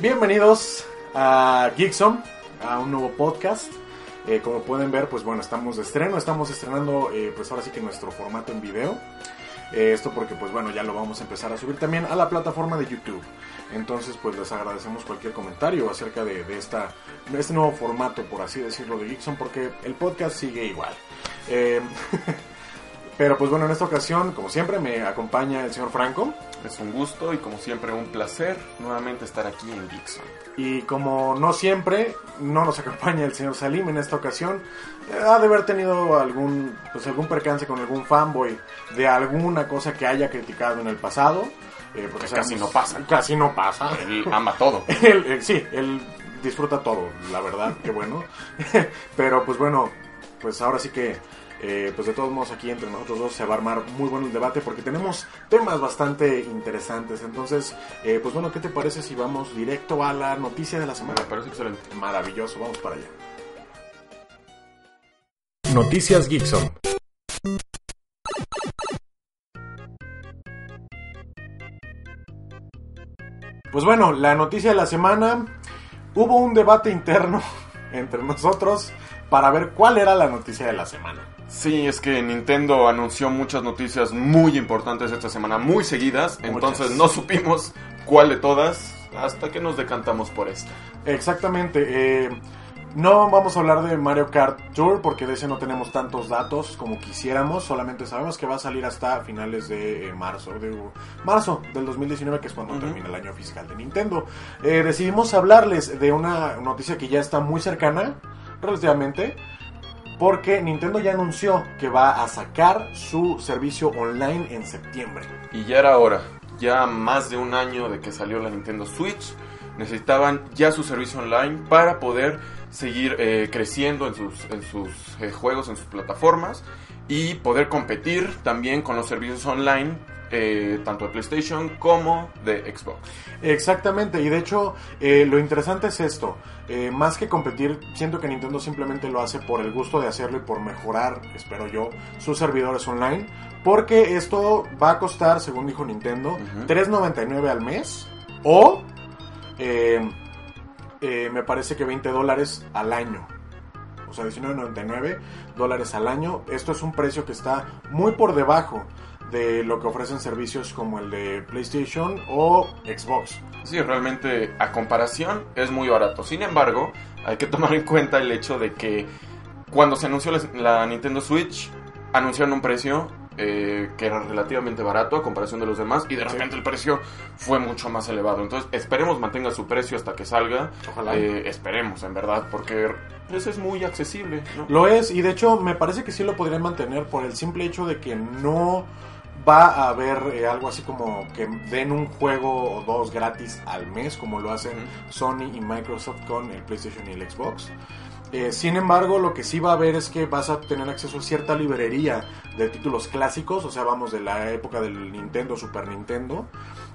Bienvenidos a Geekson, a un nuevo podcast. Eh, como pueden ver, pues bueno, estamos de estreno, estamos estrenando eh, pues ahora sí que nuestro formato en video. Eh, esto porque pues bueno, ya lo vamos a empezar a subir también a la plataforma de YouTube. Entonces pues les agradecemos cualquier comentario acerca de, este nuevo formato, por así decirlo, de Geekson, porque el podcast sigue igual. Pero pues bueno, en esta ocasión, como siempre, me acompaña el señor Franco. Es un gusto y como siempre un placer nuevamente estar aquí en Dixon. Y como no siempre, no nos acompaña el señor Salim en esta ocasión. Ha de haber tenido algún, pues algún percance con algún fanboy de alguna cosa que haya criticado en el pasado. eh, porque Que casi no pasa. Casi no pasa. Él ama todo. Él, eh, sí, él disfruta todo, la verdad, qué bueno. Pero pues bueno, pues ahora sí que, eh, pues de todos modos aquí entre nosotros dos se va a armar muy bueno el debate porque tenemos temas bastante interesantes. Entonces, eh, pues bueno, ¿qué te parece si vamos directo a la noticia de la Me semana? parece excelente. Maravilloso, vamos para allá. Noticias Geekson. Pues bueno, la noticia de la semana, hubo un debate interno entre nosotros para ver cuál era la noticia de la semana. Sí, es que Nintendo anunció muchas noticias muy importantes esta semana, muy seguidas, entonces no supimos cuál de todas hasta que nos decantamos por esta. Exactamente. eh, no vamos a hablar de Mario Kart Tour porque de ese no tenemos tantos datos como quisiéramos. Solamente sabemos que va a salir hasta finales de eh, marzo, de marzo del 2019, que es cuando termina el año fiscal de Nintendo. Eh, decidimos hablarles de una noticia que ya está muy cercana, relativamente, porque Nintendo ya anunció que va a sacar su servicio online en septiembre. Y ya era hora, ya más de un año de que salió la Nintendo Switch, necesitaban ya su servicio online para poder seguir eh, creciendo en sus, eh, juegos, en sus plataformas y poder competir también con los servicios online, eh, tanto de PlayStation como de Xbox. Exactamente, y de hecho eh, lo interesante es esto, eh, más que competir, siento que Nintendo simplemente lo hace por el gusto de hacerlo y por mejorar, espero yo, sus servidores online, porque esto va a costar, según dijo Nintendo, Ujú. $3.99 al mes o me parece que 20 dólares al año. O sea, 19.99 dólares al año. Esto es un precio que está muy por debajo de lo que ofrecen servicios como el de PlayStation o Xbox. Sí, realmente a comparación es muy barato. Sin embargo, hay que tomar en cuenta el hecho de que cuando se anunció la, Nintendo Switch, anunciaron un precio eh, que era relativamente barato a comparación de los demás y de repente el precio fue mucho más elevado. Entonces esperemos mantenga su precio hasta que salga. Ojalá. Eh, esperemos, en verdad, porque pues, es muy accesible. ¿no? Lo es, y de hecho me parece que sí lo podrían mantener por el simple hecho de que no va a haber eh, algo así como que den un juego o dos gratis al mes, como lo hacen. Sony y Microsoft con el PlayStation y el Xbox. Eh, sin embargo, lo que sí va a haber es que vas a tener acceso a cierta librería de títulos clásicos, o sea, vamos de la época del Nintendo, Super Nintendo,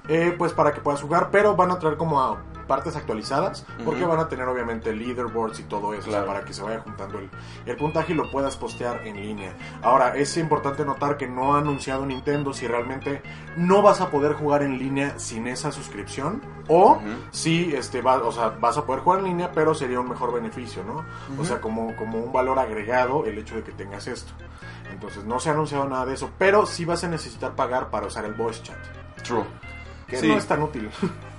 eh, pues para que puedas jugar, pero van a traer como a partes actualizadas, porque van a tener obviamente leaderboards y todo eso, o sea, Claro. para que se vaya juntando el, el puntaje y lo puedas postear en línea. Ahora, es importante notar que no ha anunciado Nintendo si realmente no vas a poder jugar en línea sin esa suscripción o Ujú. si este va, o sea, vas a poder jugar en línea, pero sería un mejor beneficio, ¿no? O sea, como, como un valor agregado el hecho de que tengas esto. Entonces, no se ha anunciado nada de eso, pero sí vas a necesitar pagar para usar el voice chat, True. que Sí. no es tan útil.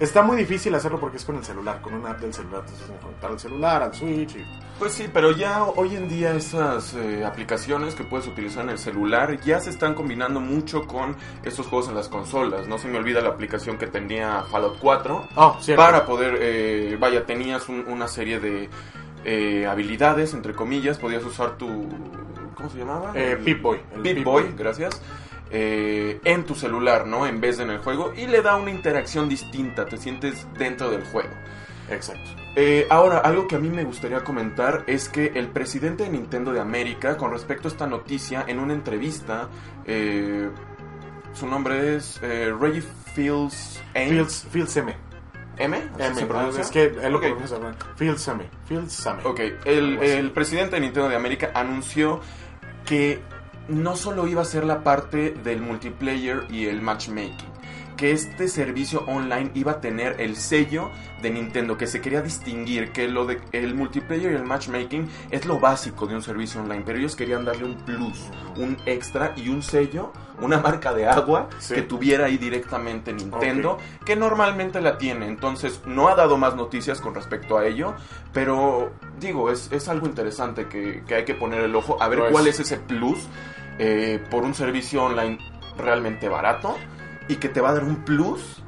Está muy difícil hacerlo porque es con el celular, con una app del celular, entonces conectar al celular, al Switch y Pues sí, pero ya hoy en día esas eh, aplicaciones que puedes utilizar en el celular ya se están combinando mucho con estos juegos en las consolas. No se me olvida la aplicación que tenía Fallout 4 Oh, cierto. para poder, eh, vaya, tenías un- una serie de eh, habilidades, entre comillas, podías usar tu... ¿Cómo se llamaba? Eh, Pip-Boy, el Pip-Boy, Pip-Boy. gracias. Eh, en tu celular, ¿no? En vez de en el juego. Y le da una interacción distinta, te sientes dentro del juego. Exacto. Eh, ahora, algo que a mí me gustaría comentar es que el presidente de Nintendo de América, con respecto a esta noticia, en una entrevista, eh, su nombre es eh, Reggie Fields. Fields, Fields M. M, ¿Así M, se pronuncia? es que él lo. Fields M. Fields M. Ok, el, el presidente de Nintendo de América anunció que no solo iba a ser la parte del multiplayer y el matchmaking, que este servicio online iba a tener el sello de Nintendo, que se quería distinguir, que lo de el multiplayer y el matchmaking es lo básico de un servicio online, pero ellos querían darle un plus, un extra y un sello, una marca de agua Sí. que tuviera ahí directamente Nintendo, que normalmente la tiene. Entonces, no ha dado más noticias con respecto a ello, pero digo, es, es algo interesante que, que hay que poner el ojo a ver cuál es ese plus eh, por un servicio online realmente barato y que te va a dar un plus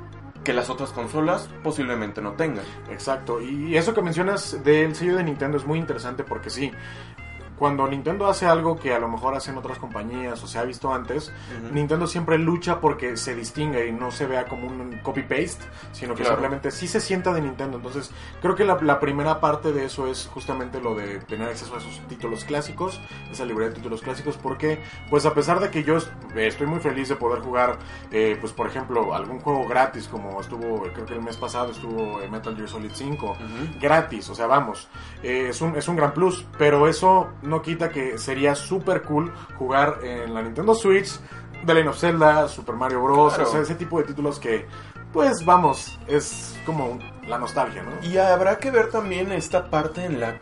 que las otras consolas posiblemente no tengan. Exacto, y eso que mencionas del sello de Nintendo es muy interesante porque sí, cuando Nintendo hace algo que a lo mejor hacen otras compañías o se ha visto antes. Nintendo siempre lucha porque se distinga y no se vea como un copy-paste, sino que Claro. simplemente sí se sienta de Nintendo. Entonces, creo que la, la primera parte de eso es justamente lo de tener acceso a esos títulos clásicos, esa librería de títulos clásicos, porque, pues a pesar de que yo est- estoy muy feliz de poder jugar, eh, pues por ejemplo, algún juego gratis, como estuvo, creo que el mes pasado estuvo eh, Metal Gear Solid 5, Ujú. gratis, o sea, vamos, eh, es, un, es un gran plus, pero eso no quita que sería súper cool jugar en la Nintendo Switch, The Legend of Zelda, Super Mario Bros, Claro. o sea, ese tipo de títulos que, pues vamos, es como la nostalgia, ¿no? Y habrá que ver también esta parte en la...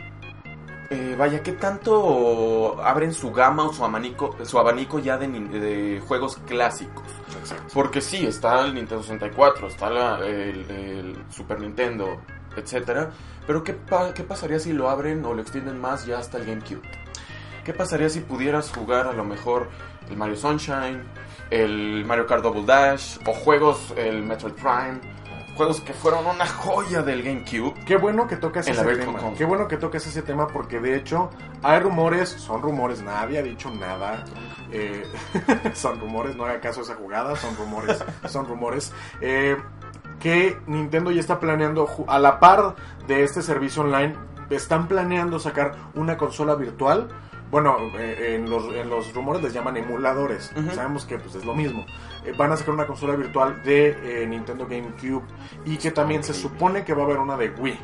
eh, vaya, ¿qué tanto abren su gama o su abanico, su abanico ya de, de juegos clásicos? Exacto. Porque sí, está el Nintendo 64, está la- el, el Super Nintendo, etcétera. Pero ¿qué, pa- ¿qué pasaría si lo abren o lo extienden más ya hasta el GameCube? ¿Qué pasaría si pudieras jugar a lo mejor el Mario Sunshine, el Mario Kart Double Dash o juegos, el Metroid Prime? Juegos que fueron una joya del GameCube. Qué bueno que tocas ese tema. Qué bueno que tocas ese tema porque de hecho hay rumores, son rumores, nadie ha dicho nada. eh, son rumores, no haga caso a esa jugada, son rumores, son rumores. eh, que Nintendo ya está planeando, a la par de este servicio online, están planeando sacar una consola virtual. Bueno, eh, en, los, en los rumores les llaman emuladores. Sabemos que pues, es lo mismo. Eh, van a sacar una consola virtual de eh, Nintendo GameCube y que también se supone que va a haber una de Wii.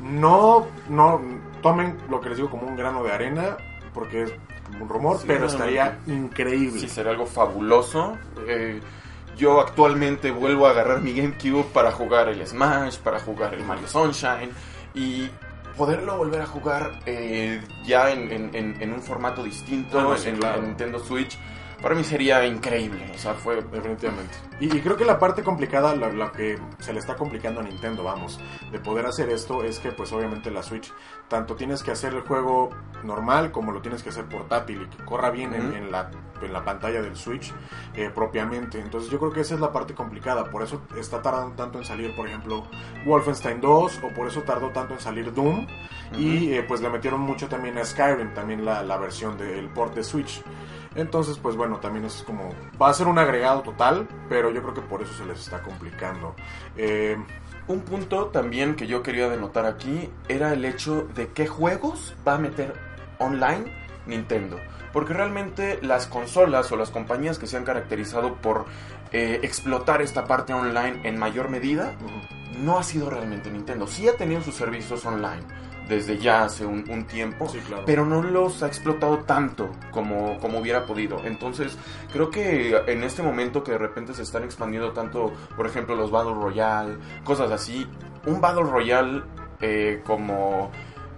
No, no tomen lo que les digo como un grano de arena, porque es un rumor, Sí, pero estaría increíble. Sí, sería algo fabuloso. Eh, yo actualmente vuelvo a agarrar mi GameCube para jugar el Smash, para jugar el Mario Sunshine y poderlo volver a jugar eh, ya en, en- en- en un formato distinto Ah, no, sí, en, claro. en Nintendo Switch. Para mí sería increíble. O sea, fue Definitivamente. Y, y creo que la parte complicada, la, la que se le está complicando a Nintendo, vamos, de poder hacer esto es que pues obviamente la Switch, tanto tienes que hacer el juego normal como lo tienes que hacer portátil y que corra bien en- la, en la pantalla del Switch eh, propiamente. Entonces yo creo que esa es la parte complicada, por eso está tardando tanto en salir, por ejemplo, Wolfenstein 2 o por eso tardó tanto en salir Doom. Y eh, pues le metieron mucho también a Skyrim, también la, la versión del port de Switch. Entonces, pues bueno, también es como. Va a ser un agregado total, pero yo creo que por eso se les está complicando. Eh, Un punto también que yo quería denotar aquí era el hecho de qué juegos va a meter online Nintendo. Porque realmente las consolas o las compañías que se han caracterizado por eh, explotar esta parte online en mayor medida, no ha sido realmente Nintendo. Sí ha tenido sus servicios online desde ya hace un, un tiempo, Sí, claro. pero no los ha explotado tanto como, como hubiera podido. Entonces, creo que en este momento que de repente se están expandiendo tanto, por ejemplo, los Battle Royale, cosas así, un Battle Royale eh, como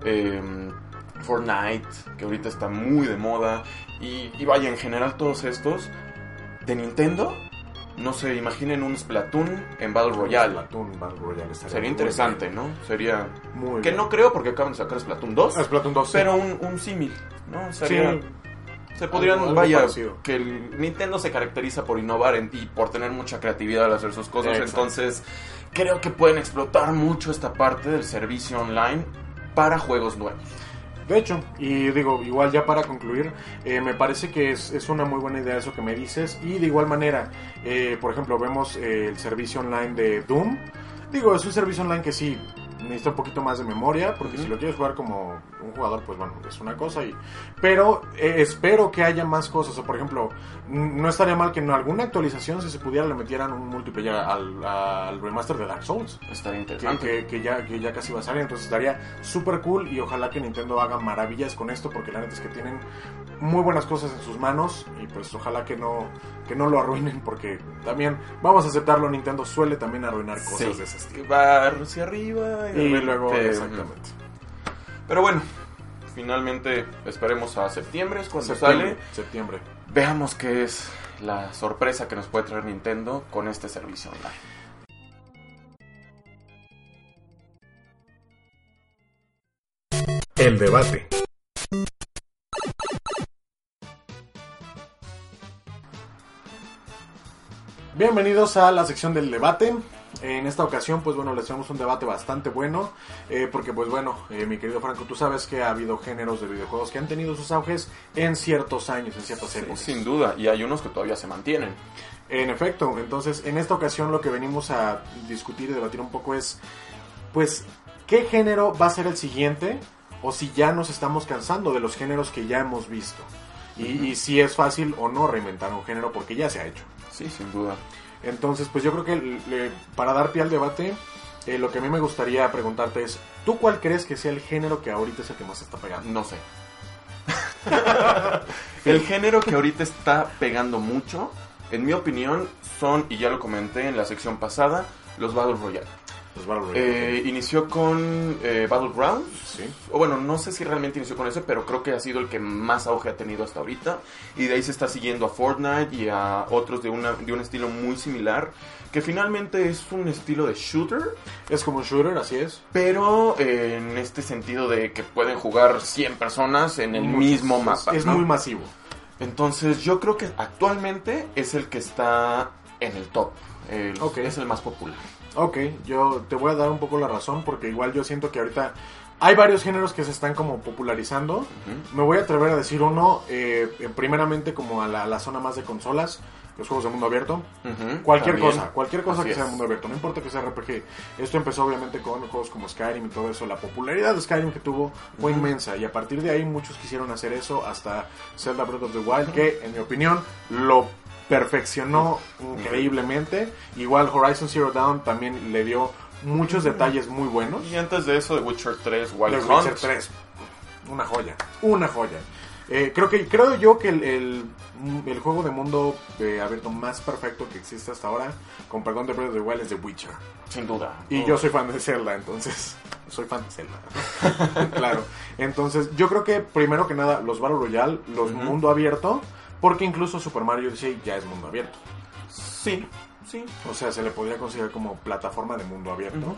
eh, Fortnite, que ahorita está muy de moda, y, y vaya, en general todos estos de Nintendo, no sé, imaginen un Splatoon en Battle Royale. Splatoon Battle Royale Sería interesante, bien. ¿no? Sería... Muy Que bien. no creo porque acaban de sacar Splatoon 2. Ah, Splatoon 2. sí. Pero un, un símil, ¿no? Sería, Sí. Se podrían, Algo- algo vaya, parecido. que el Nintendo se caracteriza por innovar en, y por tener mucha creatividad al hacer sus cosas. Exacto. Entonces, creo que pueden explotar mucho esta parte del servicio online para juegos nuevos. De hecho, y digo, igual ya para concluir, eh, me parece que es, es una muy buena idea eso que me dices. Y de igual manera, eh, por ejemplo, vemos eh, el servicio online de Doom. Digo, es un servicio online que sí, necesita un poquito más de memoria, porque si lo quieres jugar como un jugador, pues bueno, es una cosa. y Pero eh, espero que haya más cosas. O por ejemplo, no estaría mal que en alguna actualización, si se pudiera, le metieran un multiplayer al, al remaster de Dark Souls. Estaría Que, interesante. que- que ya, que ya casi va a salir, entonces estaría súper cool y ojalá que Nintendo haga maravillas con esto, porque la neta es que tienen muy buenas cosas en sus manos y pues ojalá que no, que no lo arruinen, porque también, vamos a aceptarlo, Nintendo suele también arruinar cosas Sí. de ese estilo. Va hacia arriba y, luego, exactamente. Pero bueno, finalmente esperemos a septiembre, es cuando Septiembre, sale. septiembre. Veamos qué es la sorpresa que nos puede traer Nintendo con este servicio online. El debate. Bienvenidos a la sección del debate. En esta ocasión, pues bueno, les traemos un debate bastante bueno, eh, porque pues bueno, eh, mi querido Franco, tú sabes que ha habido géneros de videojuegos que han tenido sus auges en ciertos años, en ciertas épocas. Sin duda, y hay unos que todavía se mantienen. En efecto, entonces en esta ocasión lo que venimos a discutir y debatir un poco es, pues, ¿qué género va a ser el siguiente? O si ya nos estamos cansando de los géneros que ya hemos visto. Y, y si es fácil o no reinventar un género porque ya se ha hecho. Sí, sin duda. Entonces, pues yo creo que le- para dar pie al debate, eh, lo que a mí me gustaría preguntarte es, ¿tú cuál crees que sea el género que ahorita es el que más está pegando? No sé. el género que ahorita está pegando mucho, en mi opinión, son, y ya lo comenté en la sección pasada, los Battle Royale. Eh, inició con eh, Battlegrounds. Sí. O bueno, no sé si realmente inició con ese, pero creo que ha sido el que más auge ha tenido hasta ahorita. Y de ahí se está siguiendo a Fortnite y a otros de, una, de un estilo muy similar. Que finalmente es un estilo de shooter, Es como un shooter, así es. pero eh, en este sentido de que pueden jugar 100 personas en el Muchos. mismo Es- mapa. Es, ¿no? muy masivo. Entonces yo creo que actualmente es el que está en el top. El- Ok. Es el más popular. Ok, yo te voy a dar un poco la razón porque igual yo siento que ahorita hay varios géneros que se están como popularizando. Me voy a atrever a decir uno, eh, primeramente como a la, zona más de consolas, los juegos de mundo abierto. Cualquier también. cosa, cualquier cosa Así que sea de mundo abierto, no importa que sea RPG. Esto empezó obviamente con juegos como Skyrim y todo eso. La popularidad de Skyrim que tuvo fue inmensa y a partir de ahí muchos quisieron hacer eso hasta Zelda Breath of the Wild, que en mi opinión lo perfeccionó increíblemente. Igual Horizon Zero Dawn también le dio muchos detalles muy buenos. Y antes de eso, The Witcher 3, Wild The Hunt. Witcher 3. Una joya. Una joya. Eh, creo que creo yo que el, el, el juego de mundo eh, abierto más perfecto que existe hasta ahora, con perdón de Breath of the Wild, es The Witcher. Sin duda. Y Oh. yo soy fan de Zelda, entonces. Soy fan de Zelda. claro. Entonces, yo creo que primero que nada, los Battle Royale, los mundo abierto, porque incluso Super Mario Odyssey ya es mundo abierto. Sí, sí. O sea, se le podría considerar como plataforma de mundo abierto.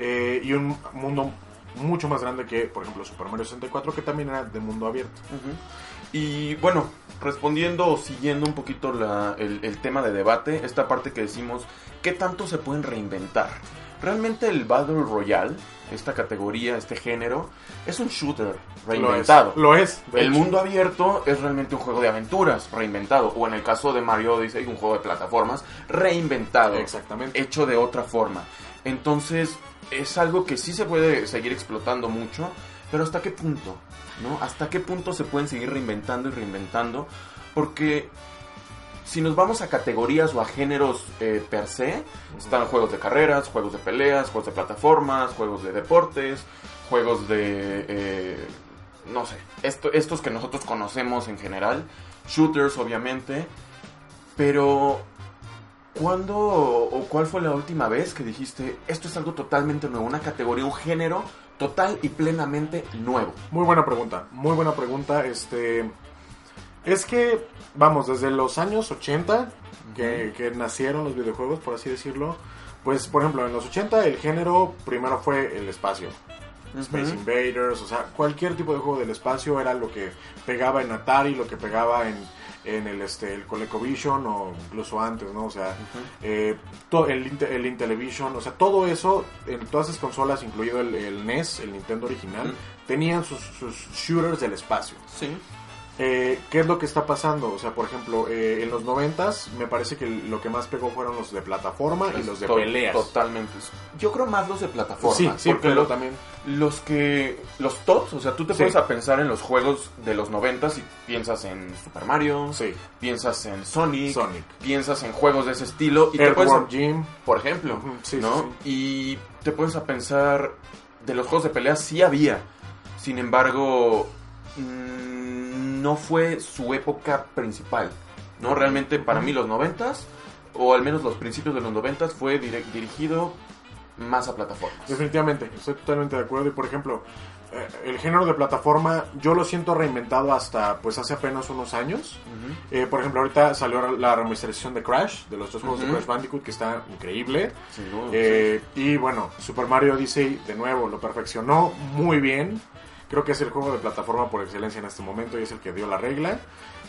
Eh, y un mundo mucho más grande que, por ejemplo, Super Mario 64, que también era de mundo abierto. Y bueno, respondiendo o siguiendo un poquito la- el, el tema de debate, esta parte que decimos, ¿qué tanto se pueden reinventar? Realmente el Battle Royale, esta categoría, este género, es un shooter reinventado. Lo es. Lo es de El hecho. mundo abierto es realmente un juego de aventuras reinventado, o en el caso de Mario Odyssey, un juego de plataformas reinventado, Exactamente. hecho de otra forma. Entonces, es algo que sí se puede seguir explotando mucho, pero ¿hasta qué punto? ¿No? ¿Hasta qué punto se pueden seguir reinventando y reinventando? Porque si nos vamos a categorías o a géneros eh, per se, están juegos de carreras, juegos de peleas, juegos de plataformas, juegos de deportes, juegos de... eh, no sé, esto- estos que nosotros conocemos en general, shooters obviamente, pero ¿cuándo o cuál fue la última vez que dijiste esto es algo totalmente nuevo, una categoría, un género total y plenamente nuevo? Muy buena pregunta, muy buena pregunta. Este es que vamos desde los años 80 que, que nacieron los videojuegos, por así decirlo. Pues, por ejemplo, en los 80 el género primero fue el espacio. Space. Invaders, o sea, cualquier tipo de juego del espacio era lo que pegaba en Atari, lo que pegaba en, en el, este, el ColecoVision o incluso antes, ¿no? O sea, eh, to- el, el Intellivision, o sea, todo eso, en todas esas consolas, incluido el, el NES, el Nintendo original, tenían sus, sus shooters del espacio. Sí. Eh, ¿qué es lo que está pasando? O sea, por ejemplo, eh, en los noventas me parece que lo que más pegó fueron los de plataforma y los de To- peleas. Totalmente. Yo creo más los de plataforma. Sí, sí, porque pero los, también. los que. Los tops, o sea, tú te Sí. pones a pensar en los juegos de los 90 y piensas en Super Mario, Sí, piensas en Sonic, Sonic. piensas en juegos de ese estilo y te puedes. Earthworm Jim. Por ejemplo, sí, ¿no? Y te pones a pensar. De los juegos de peleas sí había. Sin embargo. mm, no fue su época principal. ¿No? Realmente para mí los 90 o al menos los principios de los 90 fue dirigido más a plataformas. Definitivamente, estoy totalmente de acuerdo. Y por ejemplo, eh, el género de plataforma yo lo siento reinventado hasta pues hace apenas unos años. Eh, por ejemplo, ahorita salió la remasterización de Crash, de los tres juegos de Crash Bandicoot, que está increíble. Eh, Y bueno, Super Mario Odyssey de nuevo lo perfeccionó muy bien. Creo que es el juego de plataforma por excelencia en este momento y es el que dio la regla.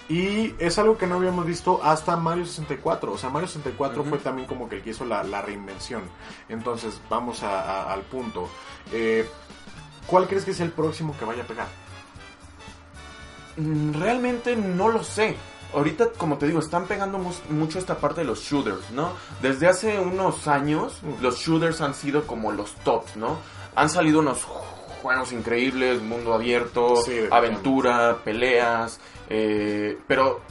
Y es algo que no habíamos visto hasta Mario 64. O sea, Mario 64 Ujú. fue también como que el que hizo la, la reinvención. Entonces, vamos a- a- al punto. Eh, ¿Cuál crees que es el próximo que vaya a pegar? Mm, Realmente no lo sé. Ahorita, como te digo, están pegando mucho esta parte de los shooters, ¿no? Desde hace unos años, los shooters han sido como los tops, ¿no? Han salido unos juegos increíbles, mundo abierto, Sí, aventura, peleas, eh, pero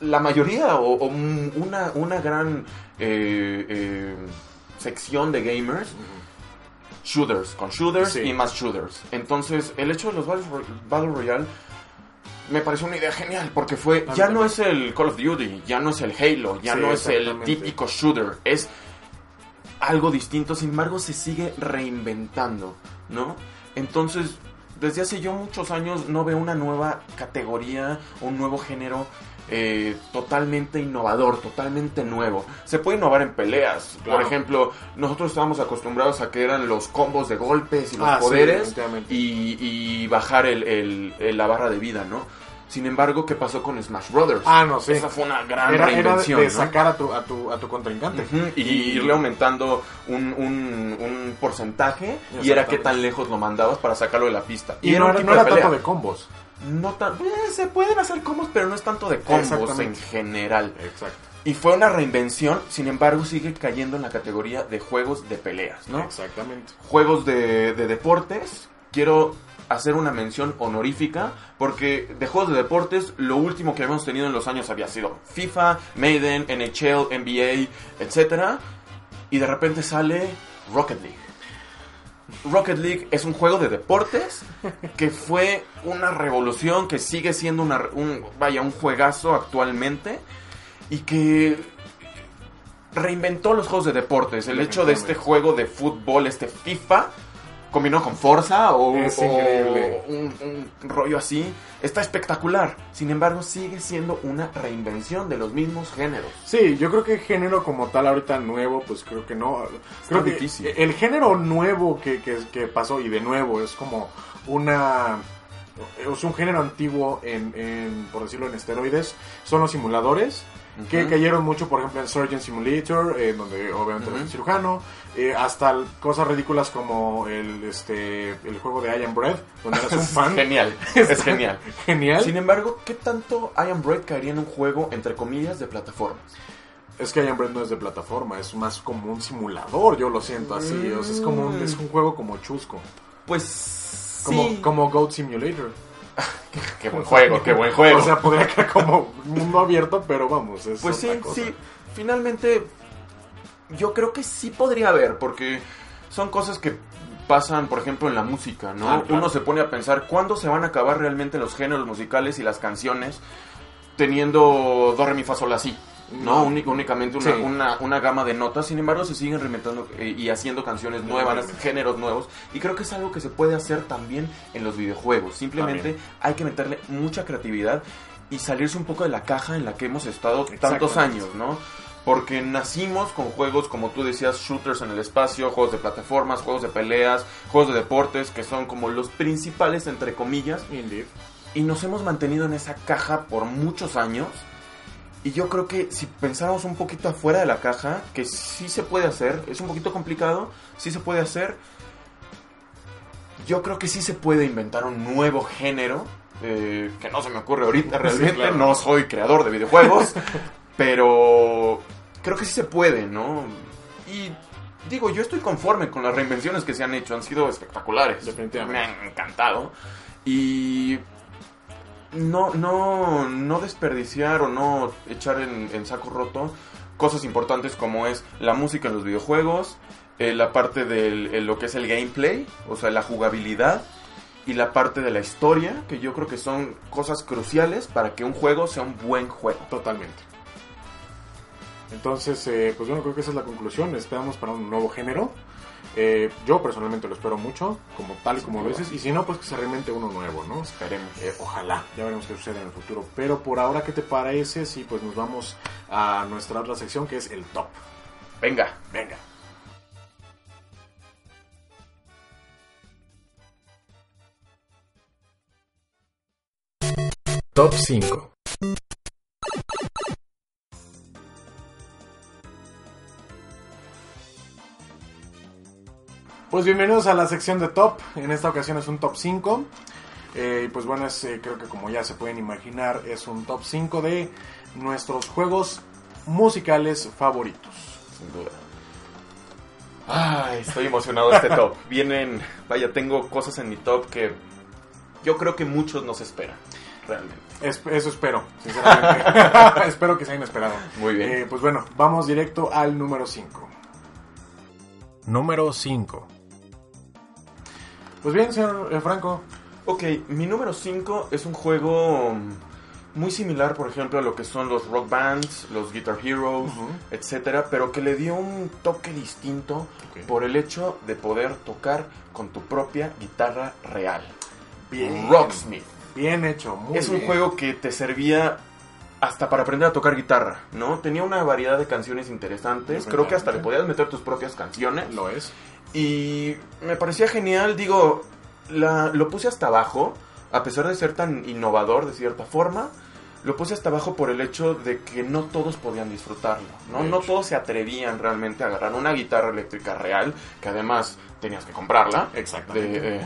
la mayoría o, o un- una, una gran eh, eh, sección de gamers shooters, con shooters Sí. y más shooters. Entonces, el hecho de los Battle, Ro- Battle Royale me pareció una idea genial porque fue ya no es el Call of Duty, ya no es el Halo, ya Sí, no es el típico shooter, es algo distinto, sin embargo se sigue reinventando, ¿no? Entonces, desde hace yo muchos años no veo una nueva categoría, un nuevo género eh, totalmente innovador, totalmente nuevo. Se puede innovar en peleas. Por ejemplo, nosotros estábamos acostumbrados a que eran los combos de golpes y los Ah, poderes y, y bajar el- el- el- la barra de vida, ¿no? Sin embargo, ¿qué pasó con Smash Brothers? Ah, no, sí. Esa fue una gran Era, era de, reinvención, de ¿no? sacar a tu, a tu, a tu contrincante. Y irle aumentando un, un- un porcentaje y era qué tan lejos lo mandabas para sacarlo de la pista. Y, era no un no era de tanto de combos. No tan- eh, se pueden hacer combos, pero no es tanto de combos en general. Exacto. Y fue una reinvención, sin embargo sigue cayendo en la categoría de juegos de peleas, ¿no? Exactamente. Juegos de, de deportes, quiero hacer una mención honorífica, porque de juegos de deportes, lo último que habíamos tenido en los años había sido FIFA, Maiden, NHL, NBA, etc. Y de repente sale Rocket League. Rocket League es un juego de deportes que fue una revolución, que sigue siendo una, un, vaya, un juegazo actualmente y que reinventó los juegos de deportes. El hecho de este juego de fútbol, este FIFA, combinó con Forza o, Es o increíble. un, un rollo así, está espectacular. Sin embargo, sigue siendo una reinvención de los mismos géneros. Sí, yo creo que género como tal ahorita nuevo, pues creo que no. Creo que difícil. el género nuevo que, que, que pasó, y de nuevo, es como una... Es un género antiguo, en, en, por decirlo en esteroides, son los simuladores, que cayeron mucho, por ejemplo, en Surgeon Simulator, eh, donde obviamente eres un cirujano, eh, hasta cosas ridículas como el, este, el juego de I Am Bread, donde eres un fan. Genial, es genial. Genial. Sin embargo, ¿qué tanto I Am Break caería en un juego, entre comillas, de plataformas? Es que I Am Bread no es de plataforma, es más como un simulador, yo lo siento así. O sea, es como un, es un juego como chusco. Pues Como, sí. como Goat Simulator. Qué buen juego, qué buen juego. O sea, podría quedar como mundo abierto, pero vamos, es Pues sí, cosa. sí. Finalmente, yo creo que sí podría haber, porque son cosas que pasan, por ejemplo, en la música, ¿no? Ah, claro. Uno se pone a pensar cuándo se van a acabar realmente los géneros musicales y las canciones teniendo do, re, mi, fa, sol, la, si. No. Únic- únicamente una, Sí. una, una gama de notas, sin embargo se siguen reinventando eh, y haciendo canciones nuevas, géneros nuevos, y creo que es algo que se puede hacer también en los videojuegos. Simplemente También. hay que meterle mucha creatividad y salirse un poco de la caja en la que hemos estado tantos años, ¿no? Porque nacimos con juegos, como tú decías, shooters en el espacio, juegos de plataformas, juegos de peleas, juegos de deportes, que son como los principales, entre comillas, Indeed. y nos hemos mantenido en esa caja por muchos años. Y yo creo que si pensáramos un poquito afuera de la caja, que sí se puede hacer, es un poquito complicado, sí se puede hacer. Yo creo que sí se puede inventar un nuevo género eh, que no se me ocurre ahorita realmente, claro. no soy creador de videojuegos, pero creo que sí se puede, ¿no? Y digo, yo estoy conforme con las reinvenciones que se han hecho, han sido espectaculares. Definitivamente. Me han encantado. Y no, no, no desperdiciar o no echar en, en saco roto cosas importantes como es la música en los videojuegos, eh, la parte de lo que es el gameplay, o sea, la jugabilidad y la parte de la historia, que yo creo que son cosas cruciales para que un juego sea un buen juego. Totalmente. Entonces, eh, pues bueno, creo que esa es la conclusión. Esperamos para un nuevo género. Eh, yo personalmente lo espero mucho, como tal y como lo dices. Y si no, pues que se reinvente uno nuevo, ¿no? Esperemos. Eh, ojalá, ya veremos qué sucede en el futuro. Pero por ahora, ¿qué te parece? Si pues nos vamos a nuestra otra sección que es el top. Venga. Venga. Top 5 Pues bienvenidos a la sección de top. En esta ocasión es un top 5. Eh, y pues bueno, es, eh, creo que como ya se pueden imaginar, es un top 5 de nuestros juegos musicales favoritos. Sin duda. Ay, estoy emocionado de este top. Vienen, vaya, tengo cosas en mi top que yo creo que muchos nos esperan, realmente. Es- eso espero, sinceramente. espero que se hayan esperado. Muy bien. Eh, pues bueno, vamos directo al número 5. Número 5. Pues bien, señor eh, Franco. Ok, mi número 5 es un juego mm, muy similar, por ejemplo, a lo que son los rock bands, los Guitar Heroes, Ujú. etcétera, pero que le dio un toque distinto por el hecho de poder tocar con tu propia guitarra real. Bien. Rocksmith. Bien hecho, muy es un bien. juego que te servía hasta para aprender a tocar guitarra, ¿no? Tenía una variedad de canciones interesantes. Creo que hasta le podías meter tus propias canciones. Lo es. Y me parecía genial, digo, la- lo puse hasta abajo, a pesar de ser tan innovador de cierta forma, lo puse hasta abajo por el hecho de que no todos podían disfrutarlo, ¿no? No todos se atrevían realmente a agarrar una guitarra eléctrica real, que además tenías que comprarla Exactamente. de, eh,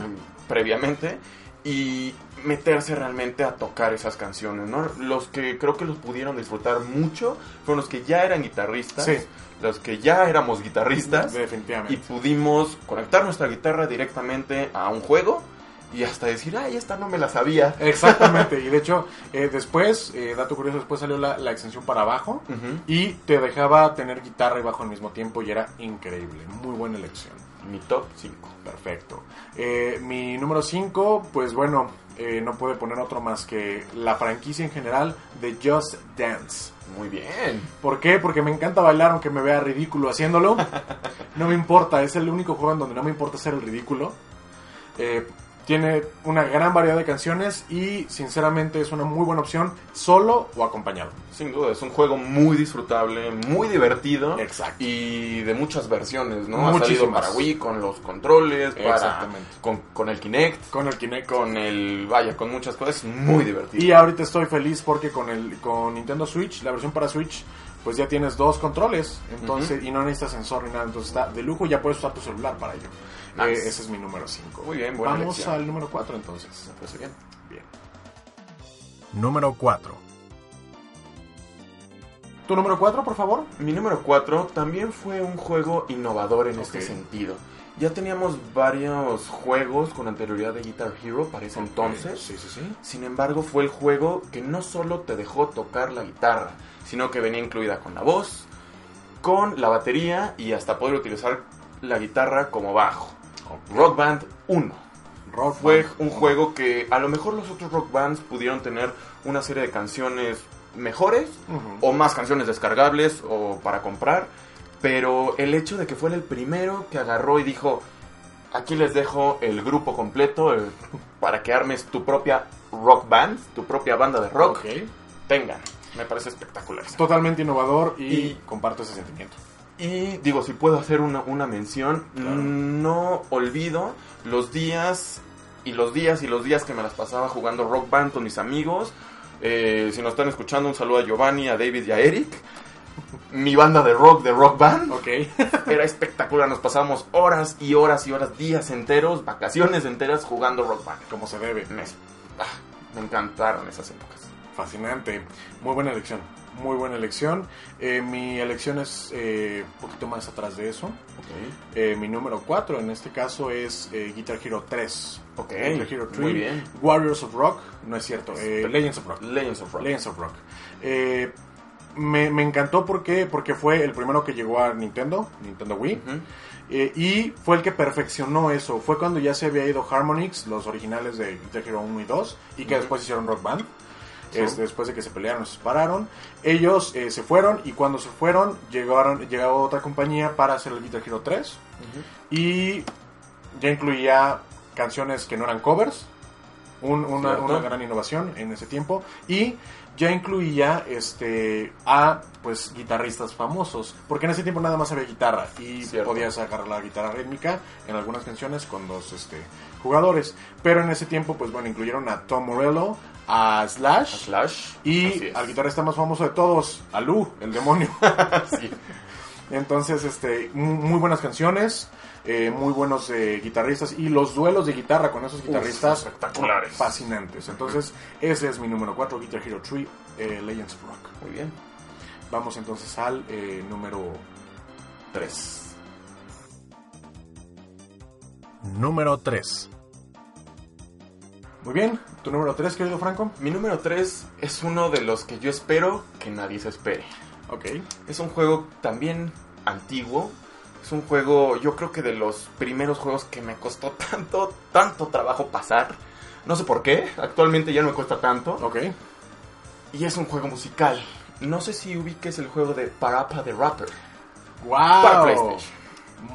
previamente, y meterse realmente a tocar esas canciones, ¿no? Los que creo que los pudieron disfrutar mucho fueron los que ya eran guitarristas, Sí. los que ya éramos guitarristas, y Definitivamente. pudimos conectar nuestra guitarra directamente a un juego y hasta decir, ay, esta no me la sabía. Exactamente. y de hecho, eh, después, eh, dato curioso, después salió la, la extensión para abajo. Y te dejaba tener guitarra y bajo al mismo tiempo y era increíble. Muy buena elección. Mi top 5. Perfecto. Eh, mi número 5, pues bueno, eh, no puede poner otro más que la franquicia en general de Just Dance. Muy bien. ¿Por qué? Porque me encanta bailar aunque me vea ridículo haciéndolo. No me importa, es el único juego en donde no me importa ser el ridículo. Eh, tiene una gran variedad de canciones y sinceramente es una muy buena opción solo o acompañado. Sin duda, es un juego muy disfrutable, muy divertido. Exacto. Y de muchas versiones, ¿no? Ha salido Muchísimas. para Wii con los controles, para, Exactamente. con, con el Kinect, Con el Kinect. con el... Vaya, con muchas cosas. Muy divertido. Y ahorita estoy feliz porque con el con Nintendo Switch, la versión para Switch, pues ya tienes dos controles, entonces y no necesitas sensor ni nada, entonces está de lujo, ya puedes usar tu celular para ello. Nice. Eh, ese es mi número 5. Muy bien, buena Vamos elección. al número 4 entonces. Me parece bien. Bien. Número 4. ¿Tu número 4, por favor? Mi número 4 también fue un juego innovador en este sentido. Ya teníamos varios juegos con anterioridad de Guitar Hero para ese entonces. Sí, sí, sí. Sin embargo, fue el juego que no solo te dejó tocar la guitarra, sino que venía incluida con la voz, con la batería y hasta poder utilizar la guitarra como bajo. Rock Band 1. Rock Fue Band. un juego que a lo mejor los otros rock bands pudieron tener una serie de canciones mejores o más canciones descargables o para comprar, pero el hecho de que fuera el primero que agarró y dijo, aquí les dejo el grupo completo para que armes tu propia rock band, tu propia banda de rock, tengan, me parece espectacular. Totalmente innovador y, Y- comparto ese sentimiento. Y digo, si puedo hacer una, una mención, Claro. no olvido los días y los días y los días que me las pasaba jugando Rock Band con mis amigos. Eh, si nos están escuchando, un saludo a Giovanni, a David y a Eric. Mi banda de rock de Rock Band Ok. era espectacular. Nos pasamos horas y horas y horas, días enteros, vacaciones enteras jugando Rock Band. Como se debe. Me- ah, me encantaron esas épocas. Fascinante. Muy buena elección. Muy buena elección. Eh, mi elección es eh, un poquito más atrás de eso. Eh, mi número 4 en este caso es eh, Guitar Hero 3. Ok, Guitar Hero 3. muy bien. Warriors of Rock. No es cierto. eh, Legends of Rock. Legends of Rock. Legends of Rock. Me, me encantó porque, porque fue el primero que llegó a Nintendo, Nintendo Wii. Eh, y fue el que perfeccionó eso. Fue cuando ya se había ido Harmonix, los originales de Guitar Hero 1 y 2, y que después hicieron Rock Band. Este, después de que se pelearon, se separaron. Ellos eh, se fueron y cuando se fueron llegaron, llegó otra compañía para hacer el Guitar Hero 3 Ujú. y ya incluía canciones que no eran covers, un- una, Cierto. una gran innovación en ese tiempo y ya incluía este a pues guitarristas famosos, porque en ese tiempo nada más había guitarra y Cierto. podías agarrar la guitarra rítmica en algunas canciones con dos este jugadores, pero en ese tiempo pues bueno, incluyeron a Tom Morello, a Slash, A Slash. y al guitarrista más famoso de todos, a Lu, el demonio. Sí. Entonces, este, mu- muy buenas canciones, eh, muy buenos eh, guitarristas y los duelos de guitarra con esos guitarristas espectaculares. fascinantes. Entonces, ese es mi número 4, Guitar Hero 3, eh, Legends of Rock. Muy bien. Vamos entonces al eh, número 3. Número 3. Muy bien, tu número 3, querido Franco. Mi número 3 es uno de los que yo espero que nadie se espere. Ok. Es un juego también antiguo. Es un juego, yo creo que de los primeros juegos que me costó tanto, tanto trabajo pasar. No sé por qué, actualmente ya no me cuesta tanto. Ok. Y es un juego musical. No sé si ubiques el juego de Parappa the Rapper. ¡Wow! Para PlayStation.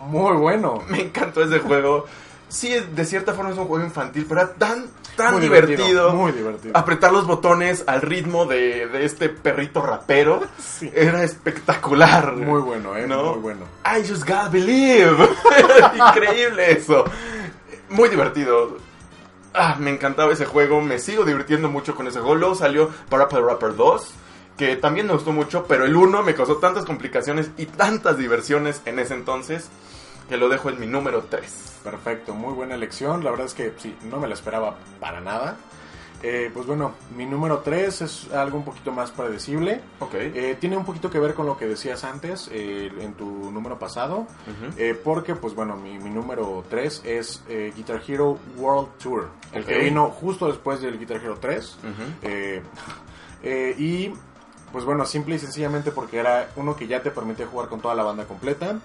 Muy bueno. Me encantó ese juego. Sí, de cierta forma es un juego infantil, pero era tan, tan Muy divertido. Muy divertido. Apretar los botones al ritmo de, de este perrito rapero Sí. era espectacular. Muy bueno, eh. ¿No? Muy bueno. I just gotta believe. Increíble eso. Muy divertido. Ah, me encantaba ese juego. Me sigo divirtiendo mucho con ese juego. Luego salió Parappa the Rapper 2. Que también me gustó mucho. Pero el 1 me causó tantas complicaciones y tantas diversiones en ese entonces. Que lo dejo en mi número 3. Perfecto, muy buena elección. La verdad es que sí, no me la esperaba para nada. Eh, pues bueno, mi número 3 es algo un poquito más predecible. Ok. Eh, tiene un poquito que ver con lo que decías antes eh, en tu número pasado. Porque, pues bueno, mi, mi número 3 es Guitar Hero World Tour. El que vino justo después del Guitar Hero 3. Ujú. Eh, eh, y pues bueno, simple y sencillamente porque era uno que ya te permitía jugar con toda la banda completa.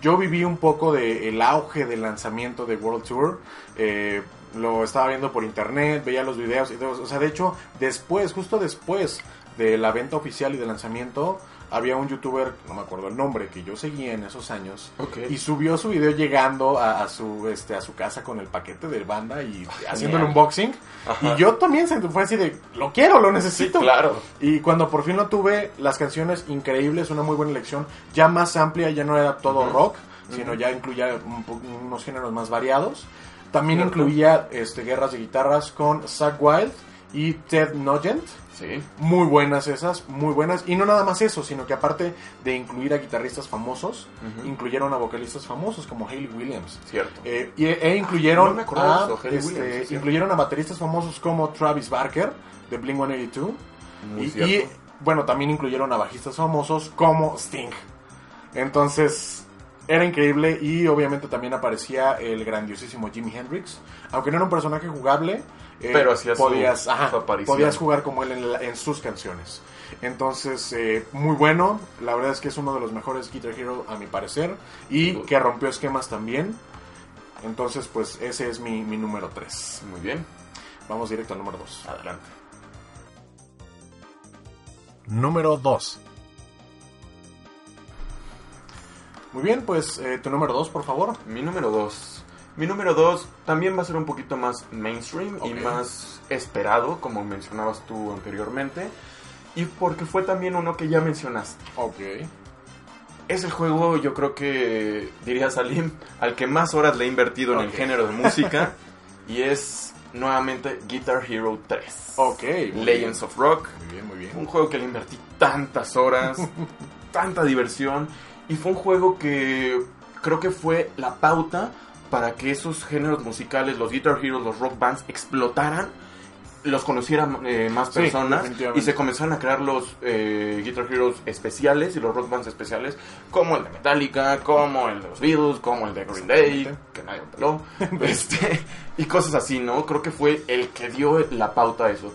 Yo viví un poco del el auge del lanzamiento de World Tour. eh, lo estaba viendo por internet, veía los videos. Y todo, o sea, de hecho, después, justo después de la venta oficial y del lanzamiento, había un youtuber, no me acuerdo el nombre, que yo seguía en esos años. Y subió su video llegando a, a su este a su casa con el paquete de banda y haciendo el unboxing. Ajá. Y yo también se fue así de, lo quiero, lo Sí, necesito. claro. Y cuando por fin lo tuve, las canciones increíbles, una muy buena elección, ya más amplia, ya no era todo rock, sino ya incluía un unos géneros más variados. También incluía este, guerras de guitarras con Zach Wild y Ted Nugent. Sí. Muy buenas esas, muy buenas. Y no nada más eso, sino que aparte de incluir a guitarristas famosos, incluyeron a vocalistas famosos como Hayley Williams. Cierto. Eh, y, e incluyeron, No me acordaba a, de eso, Hayley este, Williams, sí, cierto. incluyeron a bateristas famosos como Travis Barker de Blink 182. Muy Y, y, bueno, también incluyeron a bajistas famosos como Sting. Entonces, era increíble y obviamente también aparecía el grandiosísimo Jimi Hendrix. Aunque no era un personaje jugable, eh, Pero hacía su- podías, ajá, su aparición. podías jugar como él en, la- en sus canciones. Entonces, eh, muy bueno. La verdad es que es uno de los mejores Guitar Hero a mi parecer. Y que rompió esquemas también. Entonces, pues ese es mi, mi número 3. Muy bien. Vamos directo al número 2. Adelante. Número 2. Muy bien, pues eh, tu número 2, por favor. Mi número 2. Mi número 2 también va a ser un poquito más mainstream y más esperado, como mencionabas tú anteriormente. Y porque fue también uno que ya mencionaste. Ok. Es el juego, yo creo que, diría Salim, al que más horas le he invertido en el género de música. y es nuevamente Guitar Hero 3. Ok. Legends bien. of Rock. Muy bien, muy bien. Un juego que le invertí tantas horas, tanta diversión. Y fue un juego que creo que fue la pauta para que esos géneros musicales, los Guitar Heroes, los rock bands, explotaran los conocieran eh, más personas y se comenzaron a crear los eh, Guitar Heroes especiales y los rock bands especiales como el de Metallica, como el de los Beatles, como el de Green Day, que nadie peló, este, y cosas así, ¿no? Creo que fue el que dio la pauta a eso.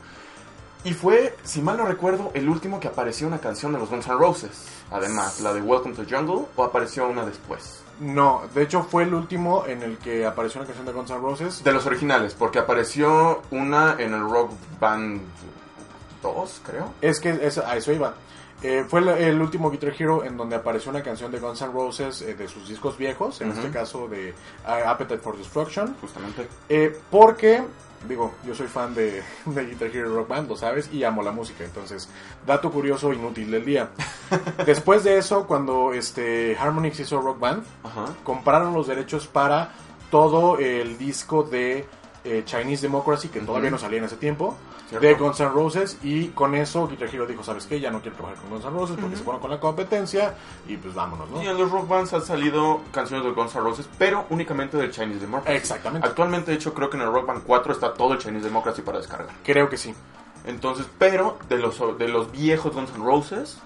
Y fue, si mal no recuerdo, el último que apareció una canción de los Guns N' Roses. Además, la de Welcome to Jungle, o apareció una después. No, de hecho fue el último en el que apareció una canción de Guns N' Roses. De los originales, porque apareció una en el Rock Band 2, creo. Es que es- a eso iba. Eh, fue el, el último Guitar Hero en donde apareció una canción de Guns N' Roses eh, de sus discos viejos, en este caso de uh, Appetite for Destruction. Justamente. Eh, porque, digo, yo soy fan de, de Guitar Hero Rock Band, lo sabes, y amo la música. Entonces, dato curioso inútil del día. Después de eso, cuando este Harmonix hizo Rock Band, Ajá. compraron los derechos para todo el disco de eh, Chinese Democracy, que todavía no salía en ese tiempo, Cierto. de Guns N' Roses, y con eso Guitar Hero dijo, ¿sabes qué? Ya no quiero trabajar con Guns N' Roses porque se fueron con la competencia, y pues vámonos, ¿no? Y en los rock bands han salido canciones de Guns N' Roses, pero únicamente del Chinese Democracy. Exactamente. Actualmente, de hecho, creo que en el Rock Band 4 está todo el Chinese Democracy para descargar. Creo que sí. Entonces, pero de los, de los viejos Guns N' Roses,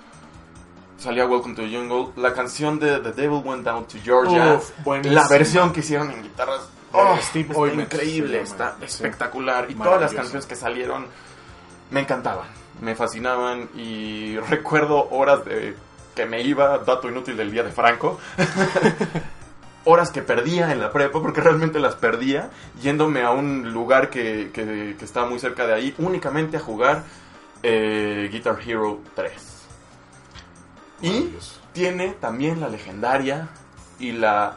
salía Welcome to the Jungle, la canción de The Devil Went Down to Georgia, Uf, la versión que hicieron en guitarras, oh, Steve está increíble, está. Sí. espectacular. Y todas las canciones que salieron me encantaban, me fascinaban y recuerdo horas de que me iba, dato inútil del día de Franco, horas que perdía en la prepa, porque realmente las perdía, yéndome a un lugar que, que, que estaba muy cerca de ahí, únicamente a jugar eh, Guitar Hero 3. Y tiene también la legendaria y la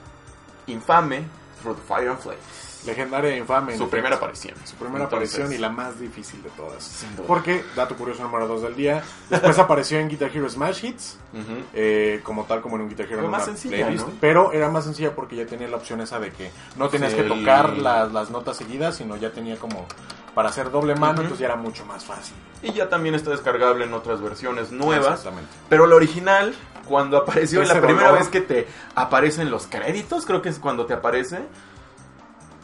infame Through the Fire and Flame. Legendaria e infame. Su primera aparición. Su primera Entonces, aparición y la más difícil de todas. Sin duda. Porque, dato curioso número 2 del día, después apareció en Guitar Hero Smash Hits, eh, como tal como en un Guitar Hero más sencilla, playlist, ¿no? pero era más sencilla porque ya tenía la opción esa de que no tenías Sí, que el- tocar las, las notas seguidas, sino ya tenía como para hacer doble mano, entonces ya era mucho más fácil. Y ya también está descargable en otras versiones nuevas. Exactamente. Pero la original, cuando apareció, la primera dolor. vez que te aparecen los créditos, creo que es cuando te aparece.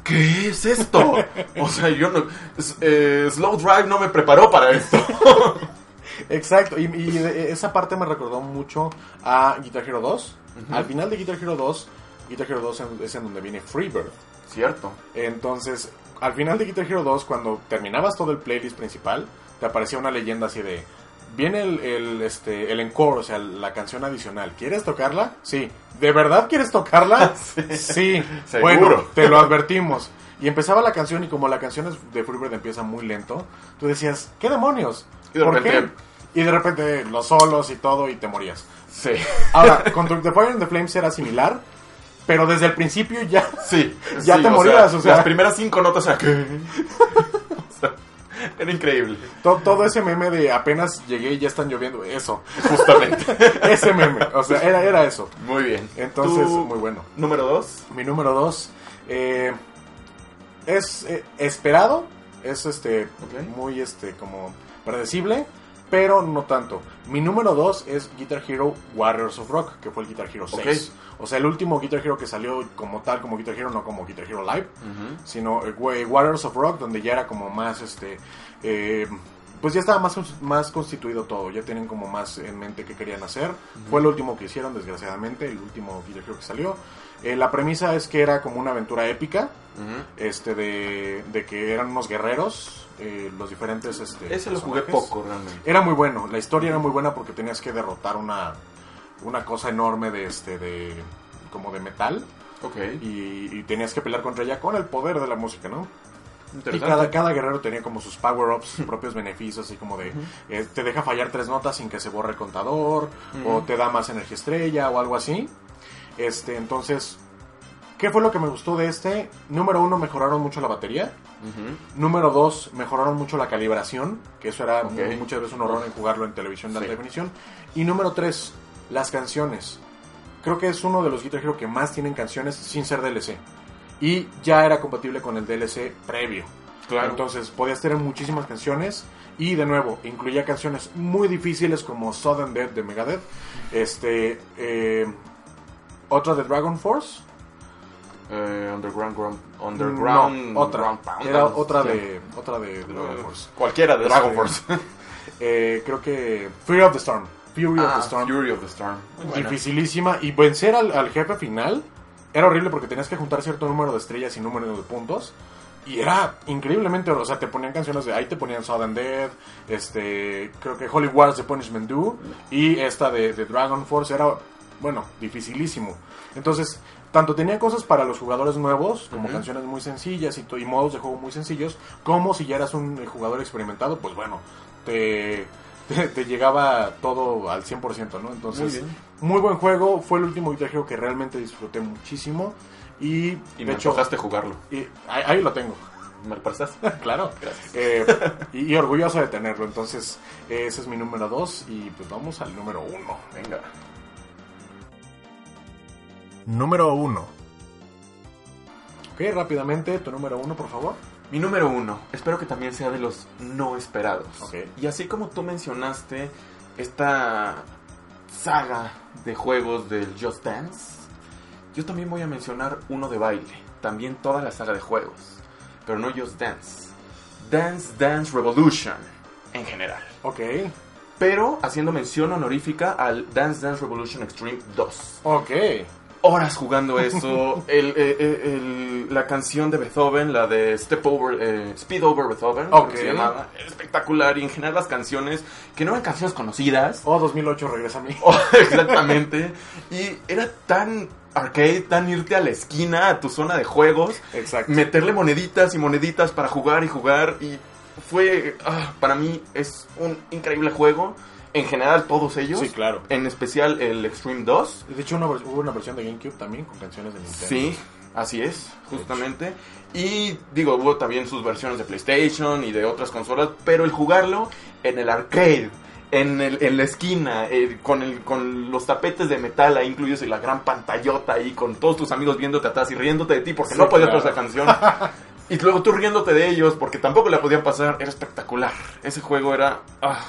¿Qué es esto? o sea, yo no. eh, Slow Drive no me preparó para esto. Exacto, y, y de- esa parte me recordó mucho a Guitar Hero 2. Al final de Guitar Hero 2, Guitar Hero 2 en- es en donde viene Freebird. Cierto. Entonces, al final de Guitar Hero 2, cuando terminabas todo el playlist principal, te aparecía una leyenda así de... Viene el, el, este, el encore, o sea, la canción adicional. ¿Quieres tocarla? Sí. ¿De verdad quieres tocarla? sí. Seguro. Bueno, te lo advertimos. Y empezaba la canción y como la canción es- de Freebird empieza muy lento, tú decías, ¿qué demonios? Y de ¿Por repente- qué? Y de repente los solos y todo y te morías. Sí. Ahora, con The Fire and the Flames era similar, pero desde el principio ya... Sí. Ya sí, te morías, o sea. Las primeras cinco notas, sea, era increíble. To- todo ese meme de apenas llegué y ya están lloviendo, eso, Justamente. ese meme, o sea, era, era eso. Muy bien. Entonces, ¿Tu muy bueno. Número dos. Mi número dos eh, es eh, esperado, es este muy este como predecible, pero no tanto. Mi número dos es Guitar Hero Warriors of Rock, que fue el Guitar Hero 6. O sea, el último Guitar Hero que salió como tal, como Guitar Hero, no como Guitar Hero Live. sino eh, Wa- Warriors of Rock, donde ya era como más, este, eh, pues ya estaba más, más constituido todo, ya tienen como más en mente qué querían hacer. Fue el último que hicieron, desgraciadamente, el último Guitar Hero que salió. Eh, la premisa es que era como una aventura épica, este, de, de que eran unos guerreros, eh, los diferentes, este, Ese lo jugué poco, realmente. Era muy bueno, la historia era muy buena porque tenías que derrotar una, una cosa enorme de, este, de, como de metal. Ok. Y, y tenías que pelear contra ella con el poder de la música, ¿no? Y cada, cada guerrero tenía como sus power-ups, sus propios beneficios, así como de eh, te deja fallar tres notas sin que se borre el contador, o te da más energía estrella, o algo así. Este, entonces, ¿qué fue lo que me gustó de este? Número uno, mejoraron mucho la batería. Número dos, mejoraron mucho la calibración, que eso era muchas veces un horror en jugarlo en televisión de alta Sí. definición. Y número tres, las canciones. Creo que es uno de los Guitar Hero que más tienen canciones sin ser DLC. Y ya era compatible con el DLC previo. Claro. Entonces podías tener muchísimas canciones. Y de nuevo, incluía canciones muy difíciles como Sudden Death de Megadeth. Este. eh, otra de Dragon Force. Eh, underground, Ground- underground, No, otra. Ground Pound, Era otra de, otra de Dragon Eh, Force. Cualquiera de Dragon Force. Eh, creo que Fury of the Storm. Fury of Ah, the Storm. Fury of the Storm. Dificilísima. Y vencer al, al jefe final era horrible porque tenías que juntar cierto número de estrellas y número de puntos. Y era increíblemente, o sea, te ponían canciones de ahí, te ponían Southern Dead, este, creo que Holy Wars de Punishment Do, y esta de, de Dragon Force era, bueno, dificilísimo. Entonces, tanto tenía cosas para los jugadores nuevos, como canciones muy sencillas y, y modos de juego muy sencillos, como si ya eras un eh, jugador experimentado, pues bueno, te, te, te llegaba todo al 100%, ¿no? Entonces, Muy bien. muy buen juego, fue el último Hero que realmente disfruté muchísimo. Y, Y de me hecho, jugarlo. y ahí, ahí lo tengo, ¿Me lo claro. Gracias. Eh, y, y orgulloso de tenerlo. Entonces, ese es mi número 2. Y pues vamos al número 1. Venga. Número 1. Ok, rápidamente, tu número 1, por favor. Mi número uno, espero que también sea de los no esperados. Ok. Y así como tú mencionaste esta saga de juegos del Just Dance, yo también voy a mencionar uno de baile. También toda la saga de juegos. Pero no Just Dance. Dance Dance Revolution en general. Ok, Pero haciendo mención honorífica al Dance Dance Revolution Extreme 2. ok. Horas jugando eso. el, eh, eh, el- la canción de Beethoven, la de Step Over, eh, Speed Over Beethoven, creo que Ok. se llamaba. Espectacular. Y en general las canciones, que no eran canciones conocidas. Oh, 2008, regresa a mí. Oh, exactamente. Y era tan arcade, tan irte a la esquina, a tu zona de juegos, Exacto. meterle moneditas y moneditas para jugar y jugar. Y fue, ah, para mí, es un increíble juego. En general, todos ellos. Sí, claro. En especial el Extreme 2. De hecho, una hubo una versión de GameCube también con canciones de Nintendo. Sí, así es, justamente. Y digo, hubo también sus versiones de PlayStation y de otras consolas, pero el jugarlo en el arcade, en, el, en la esquina, eh, con, el, con los tapetes de metal ahí incluidos y la gran pantallota ahí, con todos tus amigos viéndote atrás y riéndote de ti porque Sí, no podías claro. toda esa canción. y luego tú riéndote de ellos porque tampoco la podían pasar, era espectacular. Ese juego era... ah,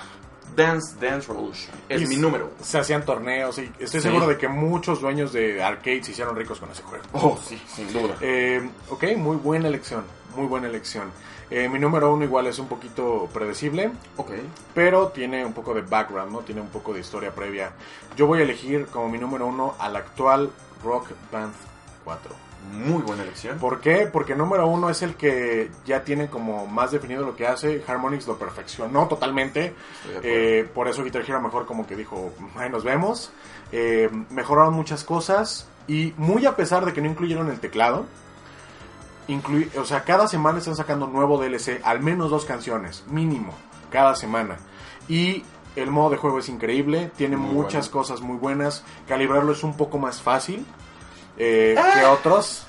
Dance Dance Revolution. Es Y mi número. Se hacían torneos y estoy Sí. seguro de que muchos dueños de arcade se hicieron ricos con ese juego. Oh, sí, sin duda. Eh, ok, muy buena elección, muy buena elección. Eh, mi número uno igual es un poquito predecible, Ok. pero tiene un poco de background, ¿no? Tiene un poco de historia previa. Yo voy a elegir como mi número uno al actual Rock Band 4. Muy buena elección. ¿Por qué? Porque número uno es el que ya tiene como más definido lo que hace. Harmonix lo perfeccionó totalmente. Eh, por eso Guitar Hero mejor como que dijo, ahí nos vemos. Eh, mejoraron muchas cosas y muy a pesar de que no incluyeron el teclado, inclui- o sea, cada semana están sacando nuevo DLC, al menos dos canciones, mínimo, cada semana. Y el modo de juego es increíble, tiene Muy muchas bueno. cosas muy buenas, calibrarlo es un poco más fácil eh, que otros.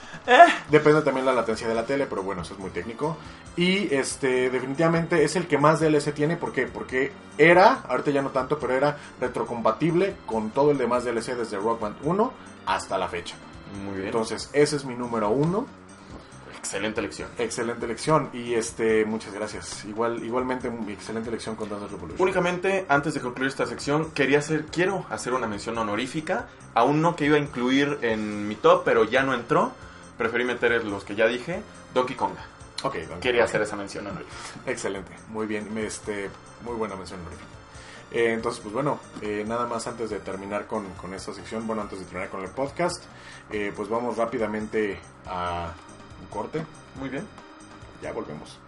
Depende también de la latencia de la tele, pero bueno, eso es muy técnico. Y este, definitivamente es el que más DLC tiene. ¿Por qué? Porque era, ahorita ya no tanto, pero era retrocompatible con todo el demás DLC desde Rock Band 1 hasta la fecha. Muy bien. Entonces, ese es mi número uno. Excelente elección. Excelente elección. Y este, muchas gracias. Igual, igualmente, excelente elección con Dance Revolution. Únicamente, antes de concluir esta sección, quería hacer, quiero hacer una mención honorífica a uno que iba a incluir en mi top, pero ya no entró. Preferí meter los que ya dije. Donkey Konga. Ok, Donkey Quería Kong. hacer esa mención honorífica. Excelente, muy bien, este, muy buena mención honorífica. Eh, entonces, pues bueno, eh, nada más antes de terminar con, con esta sección, bueno, antes de terminar con el podcast, eh, pues vamos rápidamente a corte, Muy bien. ya volvemos.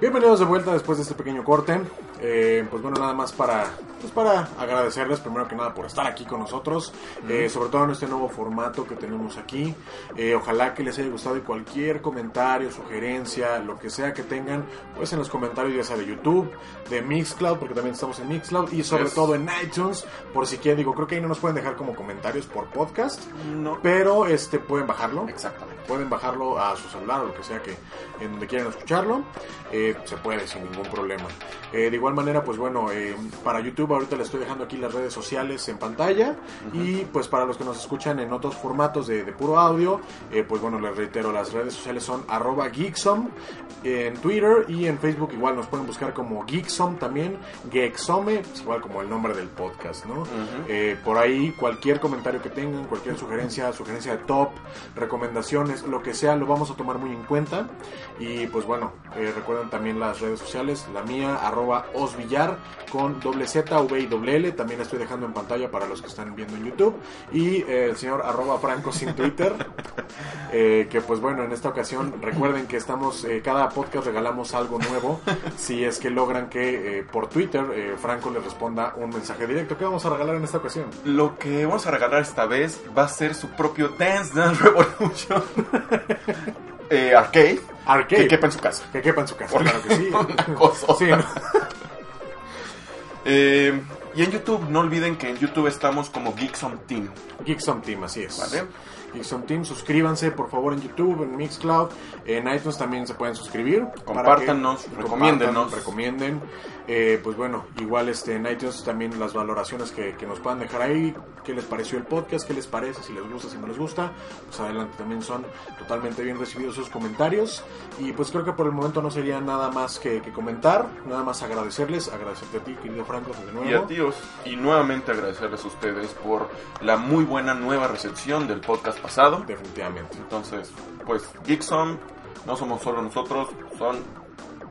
Bienvenidos de vuelta después de este pequeño corte. Eh, pues bueno, nada más para, pues para agradecerles primero que nada por estar aquí con nosotros, eh, sobre todo en este nuevo formato que tenemos aquí. Eh, ojalá que les haya gustado y cualquier comentario, sugerencia, lo que sea que tengan, pues en los comentarios ya sea de YouTube, de Mixcloud, porque también estamos en Mixcloud y sobre Yes. todo en iTunes, por si quieren, digo, creo que ahí no nos pueden dejar como comentarios por podcast, No. pero este pueden bajarlo Exactamente. pueden bajarlo a su celular o lo que sea que en donde quieran escucharlo eh, se puede sin ningún problema Eh, de igual manera pues bueno eh, para YouTube ahorita les estoy dejando aquí las redes sociales en pantalla. Y pues para los que nos escuchan en otros formatos de, de puro audio, eh, pues bueno, les reitero, las redes sociales son arroba geeksom en Twitter y en Facebook igual nos pueden buscar como geeksom también, geeksome, pues igual como el nombre del podcast, ¿no? Eh, por ahí cualquier comentario que tengan, cualquier sugerencia, sugerencia de top, recomendaciones, lo que sea, lo vamos a tomar muy en cuenta. Y pues bueno, recuerden también las redes sociales, la mía, arroba osvillar con doble Z, V y doble L, también la estoy dejando en pantalla para los que están viendo en YouTube. Y eh, el señor arroba franco sin Twitter, eh, que pues bueno, en esta ocasión recuerden que estamos, eh, cada podcast regalamos algo nuevo, si es que logran que eh, por Twitter Franco les responda un mensaje directo. ¿Qué vamos a regalar en esta ocasión? Lo que vamos a regalar esta vez va a ser su propio Dance Dance Revolution eh, arcade, Arcade. que quepa en su casa. Que quepa en su casa, claro que sí. Una cosa. Sí, ¿no? Eh, y en YouTube, no olviden que en YouTube estamos como Geeksom Team. Geeksom Team, así es. Vale. Geeksom Team, suscríbanse por favor en YouTube, en Mixcloud, en iTunes también se pueden suscribir. Compártanos, compartan, recomienden. Eh, pues bueno, igual este, en iTunes también las valoraciones que, que nos puedan dejar ahí, qué les pareció el podcast, qué les parece, si les gusta, si no les gusta, pues adelante también son totalmente bien recibidos sus comentarios. Y pues creo que por el momento no sería nada más que, que comentar, nada más agradecerles, agradecerte a ti, querido Franco, de nuevo. Y a tíos, y nuevamente agradecerles a ustedes por la muy buena nueva recepción del podcast pasado. Definitivamente. Entonces, pues Geeksom no somos solo nosotros, son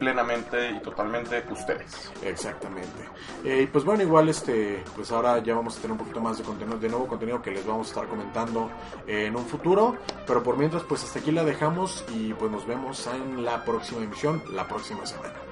plenamente y totalmente ustedes. Exactamente. Eh, y pues bueno, igual este, pues ahora ya vamos a tener un poquito más de contenido, de nuevo contenido que les vamos a estar comentando en un futuro. Pero por mientras, pues hasta aquí la dejamos y pues nos vemos en la próxima emisión, la próxima semana.